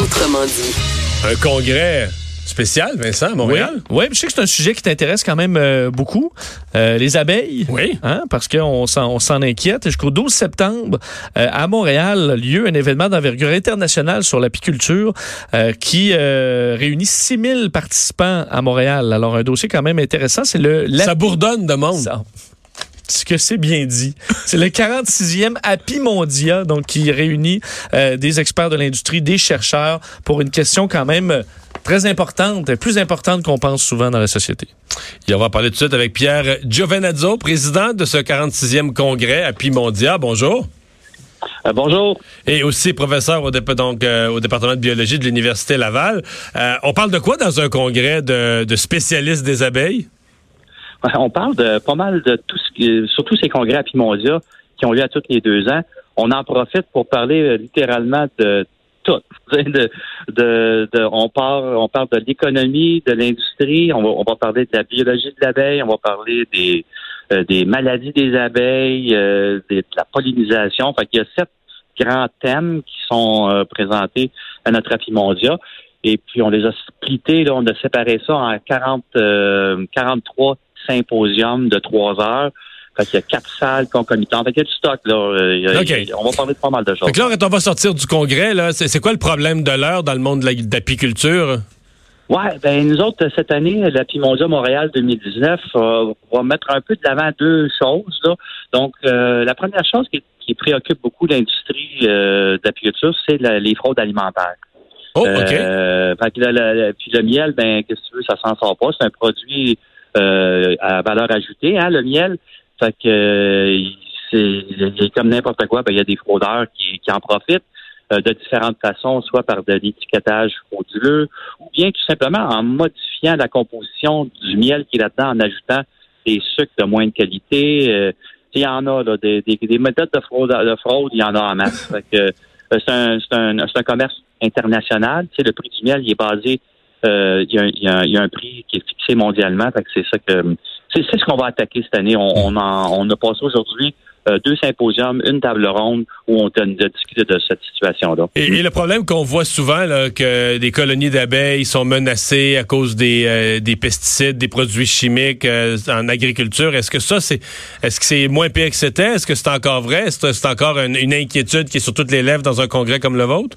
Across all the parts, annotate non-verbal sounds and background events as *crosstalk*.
Autrement dit. Un congrès spécial, Vincent, à Montréal? Oui, je sais que c'est un sujet qui t'intéresse quand même euh, beaucoup. Euh, les abeilles. Oui. Hein, parce qu'on s'en, inquiète. Jusqu'au 12 septembre, euh, à Montréal, a lieu un événement d'envergure internationale sur l'apiculture euh, qui euh, réunit 6000 participants à Montréal. Alors, un dossier quand même intéressant. C'est le... Ça bourdonne de monde. Ça- ce que c'est bien dit. C'est le 46e Happy Mondia, donc qui réunit euh, des experts de l'industrie, des chercheurs, pour une question quand même euh, très importante, plus importante qu'on pense souvent dans la société. Et on va parler tout de suite avec Pierre Giovenazzo, président de ce 46e congrès à Pimondia. Bonjour. Euh, bonjour. Et aussi professeur au, dép- donc, euh, au département de biologie de l'Université Laval. Euh, on parle de quoi dans un congrès de, de spécialistes des abeilles? On parle de pas mal de tout ce qui, surtout ces congrès à Pimondia qui ont lieu à tous les deux ans. On en profite pour parler euh, littéralement de tout. *laughs* On parle, de l'économie, de l'industrie. On va, on va parler de la biologie de l'abeille. On va parler des, euh, des maladies des abeilles, euh, de la pollinisation. Fait qu'il y a sept grands thèmes qui sont présentés à notre Apimondia. Et puis, on les a splittés, là, on a séparé ça en 40, euh, 43 symposiums de trois heures. Fait qu'il y a quatre salles concomitantes. Fait qu'il y a du stock, là. Euh, on va parler de pas mal de choses. Fait que là, quand on va sortir du congrès, là, c'est quoi le problème de l'heure dans le monde de la- de l'apiculture? Ouais, ben nous autres, cette année, la Pimondia Montréal 2019 euh, va mettre un peu de l'avant deux choses. Là. Donc, euh, la première chose qui, qui préoccupe beaucoup l'industrie euh, de l'apiculture, c'est la- les fraudes alimentaires. Oh, OK. Euh, fait que puis le miel, ben, qu'est-ce que tu veux, ça s'en sort pas. C'est un produit euh, à valeur ajoutée, hein, le miel. Fait que euh, c'est comme n'importe quoi, ben, il y a des fraudeurs qui, qui en profitent euh, de différentes façons, soit par de l'étiquetage frauduleux, ou bien tout simplement en modifiant la composition du miel qui est là-dedans, en ajoutant des sucres de moindre qualité. Euh, il y en a là, des, des, des méthodes de fraude, de fraude, il y en a en masse. Fait que, euh, c'est un, un, un commerce international. Tu sais, le prix du miel, il est basé, y un, il, y il y a un prix qui est fixé mondialement. C'est ça que c'est, ce qu'on va attaquer cette année. On, on, en- on a passé aujourd'hui euh, deux symposiums, une table ronde où on discuté de cette situation-là. Et, et le problème qu'on voit souvent, là, que des colonies d'abeilles sont menacées à cause des, euh, des pesticides, des produits chimiques euh, en agriculture, est-ce que ça, c'est est-ce que c'est moins pire que c'était? Est-ce que c'est encore vrai? Est-ce que c'est encore une, une inquiétude qui est sur toutes les lèvres dans un congrès comme le vôtre?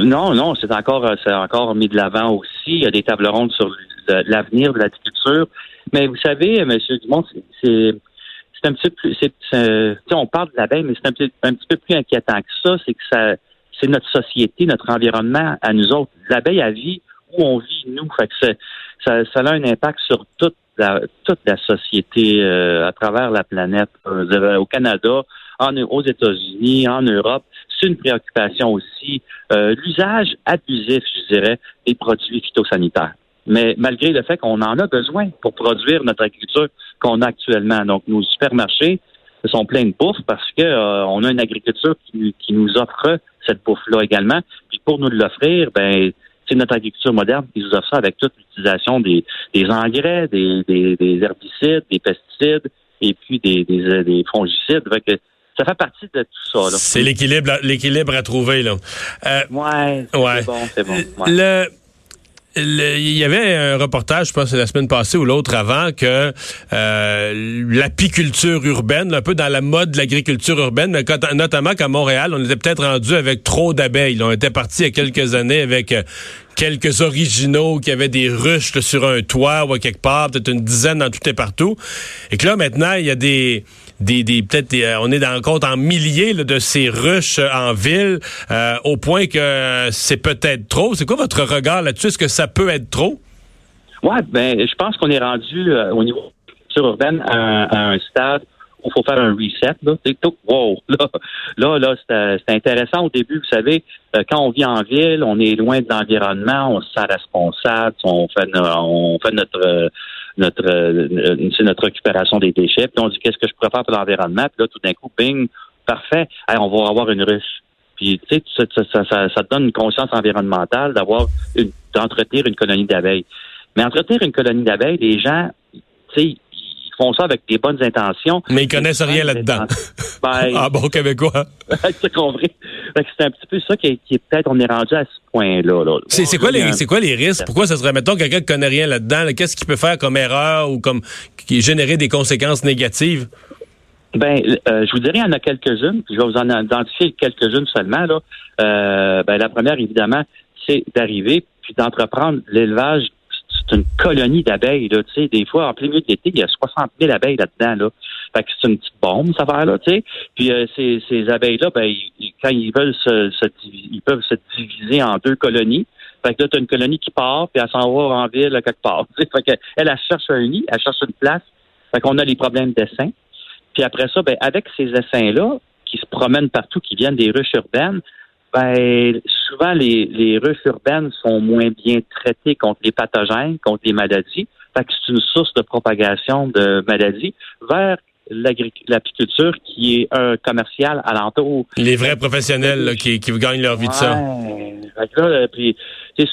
Non, non, c'est encore, euh, c'est encore mis de l'avant aussi. Il y a des tables rondes sur l'avenir de l'agriculture. Mais vous savez, M. Dumont, c'est, c'est, un petit peu c'est, on parle de l'abeille, mais c'est un petit, un petit peu plus inquiétant que ça. C'est que ça, c'est notre société, notre environnement à nous autres. L'abeille, elle vit où on vit, nous. Fait que ça, ça a un impact sur toute la, toute la société euh, à travers la planète. Euh, au Canada, en, aux États-Unis, en Europe. C'est une préoccupation aussi. Euh, L'usage abusif, je dirais, des produits phytosanitaires. Mais malgré le fait qu'on en a besoin pour produire notre agriculture qu'on a actuellement. Donc, nos supermarchés sont pleins de bouffe parce que euh, on a une agriculture qui, qui nous offre cette bouffe-là également. Puis pour nous l'offrir, ben c'est notre agriculture moderne qui nous offre ça avec toute l'utilisation des, des engrais, des, des, des herbicides, des pesticides et puis des, des, des fongicides. Ça fait partie de tout ça. là. C'est l'équilibre, l'équilibre à trouver, là. Euh, Ouais, Ouais. c'est bon, c'est bon. ouais. Le, il y avait un reportage, je pense, la semaine passée ou l'autre avant, que euh, l'apiculture urbaine, un peu dans la mode de l'agriculture urbaine, mais quand- notamment qu'à Montréal, on était peut-être rendu avec trop d'abeilles. On était parti il y a quelques années avec euh, quelques originaux qui avaient des ruches sur un toit ou quelque part, peut-être une dizaine dans tout et partout. Et que là, maintenant, il y a des des, des peut-être euh, on est dans compte en milliers de ces ruches euh, en ville euh, au point que c'est peut-être trop. C'est quoi votre regard là-dessus? Est-ce que ça peut être trop? Ouais, ben, je pense qu'on est rendu au niveau urbaine à, un- stade il faut faire un reset. Là, tout, wow, *laughs* là, là, là c'est, intéressant au début. Vous savez, euh, quand on vit en ville, on est loin de l'environnement, on se sent responsable, on fait, on fait notre euh, notre euh, c'est notre récupération des déchets. Puis on dit qu'est-ce que je pourrais faire pour l'environnement? Puis là, tout d'un coup, bing, parfait. On va avoir une ruche. Puis tu sais, ça, ça, ça, ça, te donne une conscience environnementale d'avoir d'entretenir une colonie d'abeilles. Mais entretenir une colonie d'abeilles, les gens, tu sais, font ça avec des bonnes intentions. Mais ils connaissent rien là-dedans. Ben, *laughs* ah bon, québécois? *laughs* c'est compris? C'est un petit peu ça qui est, peut-être on est rendu à ce point-là. Là. C'est quoi les c'est quoi les risques? Pourquoi ça serait mettons quelqu'un qui connaît rien là-dedans Qu'est-ce qu'il peut faire comme erreur ou comme qui générer des conséquences négatives? Ben, euh, je vous dirais, il y en a quelques-unes, je vais vous en identifier quelques-unes seulement. Là. Euh, ben, la première, évidemment, c'est d'arriver puis d'entreprendre l'élevage. C'est une colonie d'abeilles, là, tu sais. Des fois, en plein milieu de l'été, il y a 60 000 abeilles là-dedans, là. Fait que c'est une petite bombe, ça va là, tu sais. Puis euh, ces, ces abeilles-là, ben, quand ils veulent se, se, ils peuvent se diviser en deux colonies. Fait que là, tu as une colonie qui part, puis elle s'en va en ville quelque part. *laughs* Fait que elle, elle cherche un nid, elle cherche une place. Fait qu'on a les problèmes d'essaim. Puis après ça, ben, avec ces essaims-là, qui se promènent partout, qui viennent des ruches urbaines, ben, souvent les, les ruches urbaines sont moins bien traitées contre les pathogènes, contre les maladies. Fait que c'est une source de propagation de maladies vers l'apiculture qui est un commercial alentour. Les vrais professionnels qui, qui gagnent leur vie de ça. Fait que là, puis,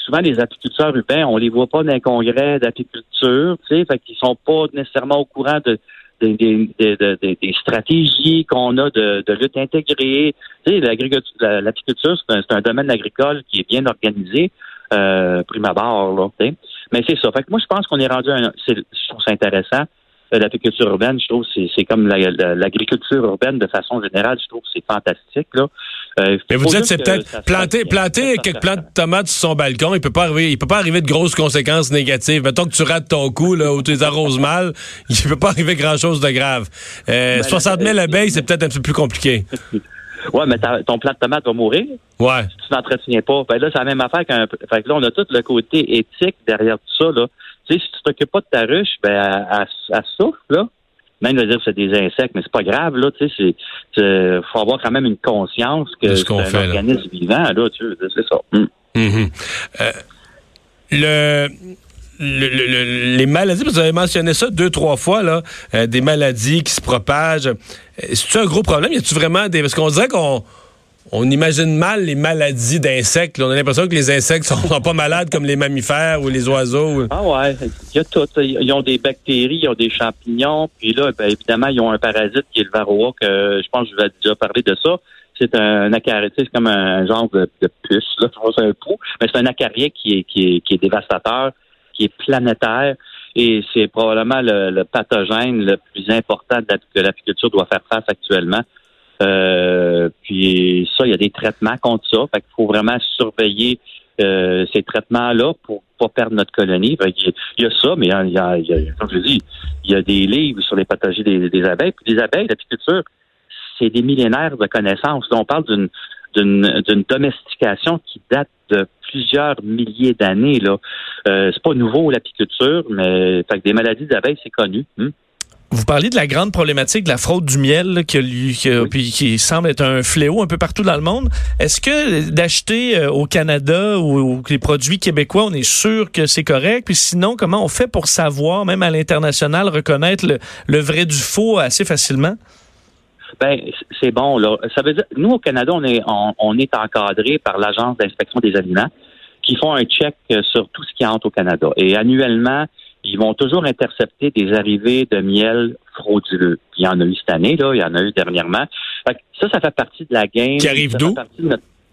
souvent les apiculteurs urbains, on les voit pas dans un congrès d'apiculture, tu sais, fait qu'ils sont pas nécessairement au courant de des, des, des, stratégies qu'on a de, de, lutte intégrée. Tu sais, l'apiculture, c'est un, domaine agricole qui est bien organisé, euh, prime abord, là, Mais c'est ça. Fait que moi, je pense qu'on est rendu un, je trouve ça intéressant. Euh, l'apiculture urbaine, je trouve c'est comme l'agriculture urbaine de façon générale, je trouve c'est fantastique là. Euh, Mais vous dites c'est peut-être planter planter quelques plantes de tomates sur son balcon, il peut pas arriver il peut pas arriver de grosses conséquences négatives. Mettons que tu rates ton coup là ou tu les arroses mal, *laughs* il peut pas arriver grand-chose de grave. Euh, 60 ben, 000 abeilles, c'est peut-être un peu plus compliqué. Ouais, mais ton plant de tomate va mourir. Ouais. Si tu n'entretiens pas. Ben là, c'est la même affaire qu'un. Fait que là, on a tout le côté éthique derrière tout ça, là. Tu sais, si tu t'occupes pas de ta ruche, ben, elle, souffre, là. Même de dire que c'est des insectes, mais c'est pas grave, là, tu sais, c'est, faut avoir quand même une conscience que c'est un organisme vivant, là, tu sais, c'est ça. Mm. Mm-hmm. Euh, le, le, les maladies, vous avez mentionné ça deux, trois fois, là, euh, des maladies qui se propagent. C'est un gros problème? Y a-tu vraiment des. Parce qu'on dirait qu'on on imagine mal les maladies d'insectes. On a l'impression que les insectes sont, pas malades comme les mammifères ou les oiseaux. Ah ouais, il y a tout. Ils ont des bactéries, ils ont des champignons, puis là, ben, évidemment, ils ont un parasite qui est le varroa, que je pense que je vais déjà parler de ça. C'est un acarien, c'est comme un genre de, puce, là, c'est un pou, mais c'est un acarien qui est, dévastateur, qui est planétaire, et c'est probablement le, pathogène le plus important que l'apiculture doit faire face actuellement. Euh, puis ça, il y a des traitements contre ça. Fait qu'il faut vraiment surveiller euh, ces traitements-là pour pas perdre notre colonie. il, y a, ça, mais il y a, comme je dis, il y a des livres sur les pathologies des, abeilles. Puis les abeilles, l'apiculture, c'est des millénaires de connaissances. on parle d'une d'une domestication qui date de plusieurs milliers d'années. Là, euh, c'est pas nouveau l'apiculture, mais fait que des maladies d'abeilles, c'est connu. Hein. Vous parliez de la grande problématique de la fraude du miel qui, qui, semble être un fléau un peu partout dans le monde. Est-ce que d'acheter euh, au Canada ou, les produits québécois, on est sûr que c'est correct? Puis sinon, comment on fait pour savoir, même à l'international, reconnaître le, vrai du faux assez facilement? Ben, c'est bon. Là. Ça veut dire, nous au Canada, on est on, est encadré par l'agence d'inspection des aliments qui font un check sur tout ce qui entre au Canada. Et annuellement, ils vont toujours intercepter des arrivées de miel frauduleux. Il y en a eu cette année, là, il y en a eu dernièrement. ça, ça fait partie de la game. Qui arrive d'où?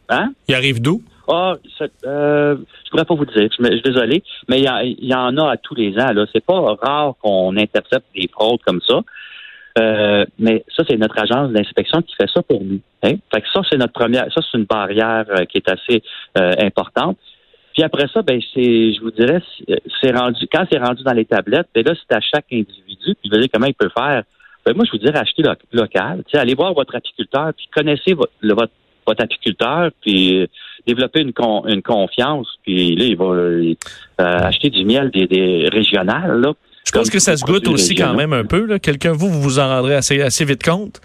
Hein? Il arrive d'où? Ah, euh, je pourrais pas vous dire, je, suis désolé, mais il y, en a à tous les ans. Là, c'est pas rare qu'on intercepte des fraudes comme ça. Euh, mais ça, c'est notre agence d'inspection qui fait ça pour nous. Hein? Fait que ça, c'est notre première, ça, c'est une barrière euh, qui est assez euh, importante. Puis après ça, ben c'est, je vous dirais, c'est rendu quand c'est rendu dans les tablettes, ben là, c'est à chaque individu, puis vous dire comment il peut faire. Ben moi, je vous dirais acheter local. Tu allez voir votre apiculteur, puis connaissez votre, votre, apiculteur, puis développer une, une confiance, puis là, il va euh, acheter du miel des, des régionales. Là, je pense que ça se goûte aussi quand même un peu. Quelqu'un, vous, vous vous en rendrez assez, assez vite compte?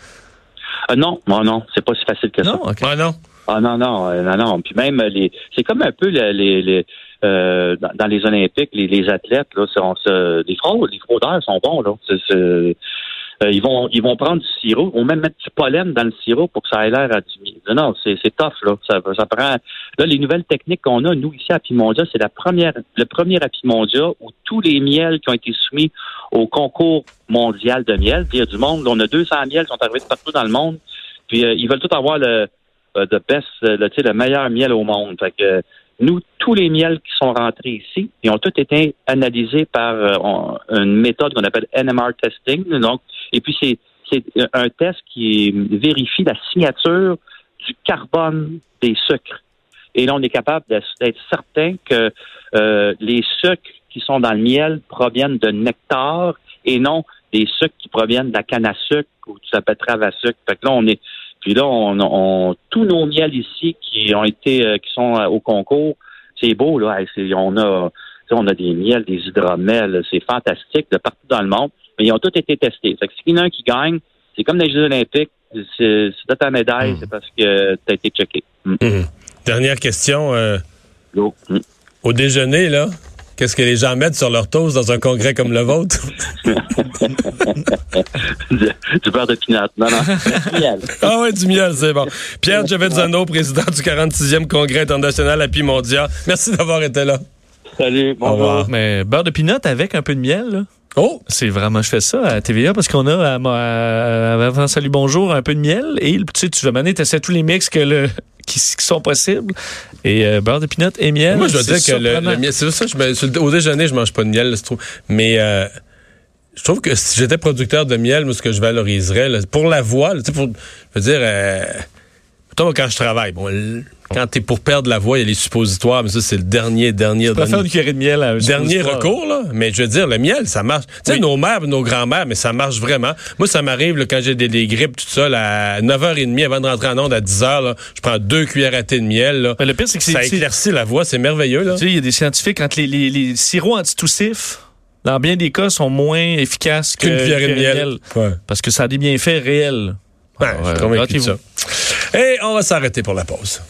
Euh, non, non, non, c'est pas si facile que ça. Ah, non. Ah non, non, euh, non, non. Puis même les, c'est comme un peu les, euh, dans, les Olympiques, les, les athlètes là, sont, les fraudes, les fraudeurs sont bons là. euh, ils vont ils vont prendre du sirop, ils vont même mettre du pollen dans le sirop pour que ça ait l'air à du miel. Non, c'est tough là. Ça, prend. Là, les nouvelles techniques qu'on a nous ici à Pimondia, c'est la première le premier à Pimondia où tous les miels qui ont été soumis au concours mondial de miel, il y a du monde, on a 200 miels qui sont arrivés partout dans le monde, puis euh, ils veulent tout avoir le euh, de best, euh, le, le meilleur miel au monde. Fait que nous, tous les miels qui sont rentrés ici, ils ont tous été analysés par euh, une méthode qu'on appelle NMR testing. Donc, et puis c'est un test qui vérifie la signature du carbone des sucres. Et là, on est capable d'être certain que euh, les sucres qui sont dans le miel proviennent de nectar et non des sucres qui proviennent de la canne à sucre ou du betterave à sucre. Fait que là, on est puis là, on, on, tous nos miels ici qui ont été, euh, qui sont au concours, c'est beau là. on a, on a des miels, des hydromels, c'est fantastique de partout dans le monde. Mais ils ont tous été testés. Fait que s'il y en a un qui gagne, c'est comme les Jeux Olympiques. C'est ta médaille, c'est parce que tu as été checké. Mm. Mm. Dernière question. Euh. Au déjeuner, là, Qu'est-ce que les gens mettent sur leur toast dans un congrès comme le vôtre? du beurre de pinot. Non, non. Du miel. Ah oui, du miel, c'est bon. Pierre Giovenzano, président du 46e congrès international à Pimondia. Merci d'avoir été là. Salut, bonjour. Au revoir. Mais beurre de pinot avec un peu de miel, là? Oh! C'est vraiment, je fais ça à TVA parce qu'on a à, Salut Bonjour un peu de miel et tu sais, tu vas mener, tu essaies tous les mix que le, qui, sont possibles. Et euh, beurre de pinot et miel. Moi, je dois dire que le, miel, c'est ça, je, au déjeuner, je mange pas de miel, mais euh, je trouve que si j'étais producteur de miel, moi, ce que je valoriserais, pour la voix, tu sais, pour, je veux dire, euh, quand je travaille, bon, quand t'es pour perdre la voix, il y a les suppositoires, mais ça, c'est le dernier, dernier, dernier. faire une cuillerée de miel à un Dernier recours, là. Mais je veux dire, le miel, ça marche. Tu sais, nos mères, nos grands-mères, mais ça marche vraiment. Moi, ça m'arrive, quand j'ai des, grippes, tout ça, à 9h30 avant de rentrer en onde à 10h, là, je prends deux cuillères à thé de miel, là. le pire, c'est que ça éclaircit la voix, c'est merveilleux, là. Tu sais, il y a des scientifiques, quand les, les, les sirops antitoussifs, dans bien des cas, sont moins efficaces qu'une cuillère de miel. Parce que ça a des bienfaits réels. Ouais, je suis ça. Et on va s'arrêter pour la pause.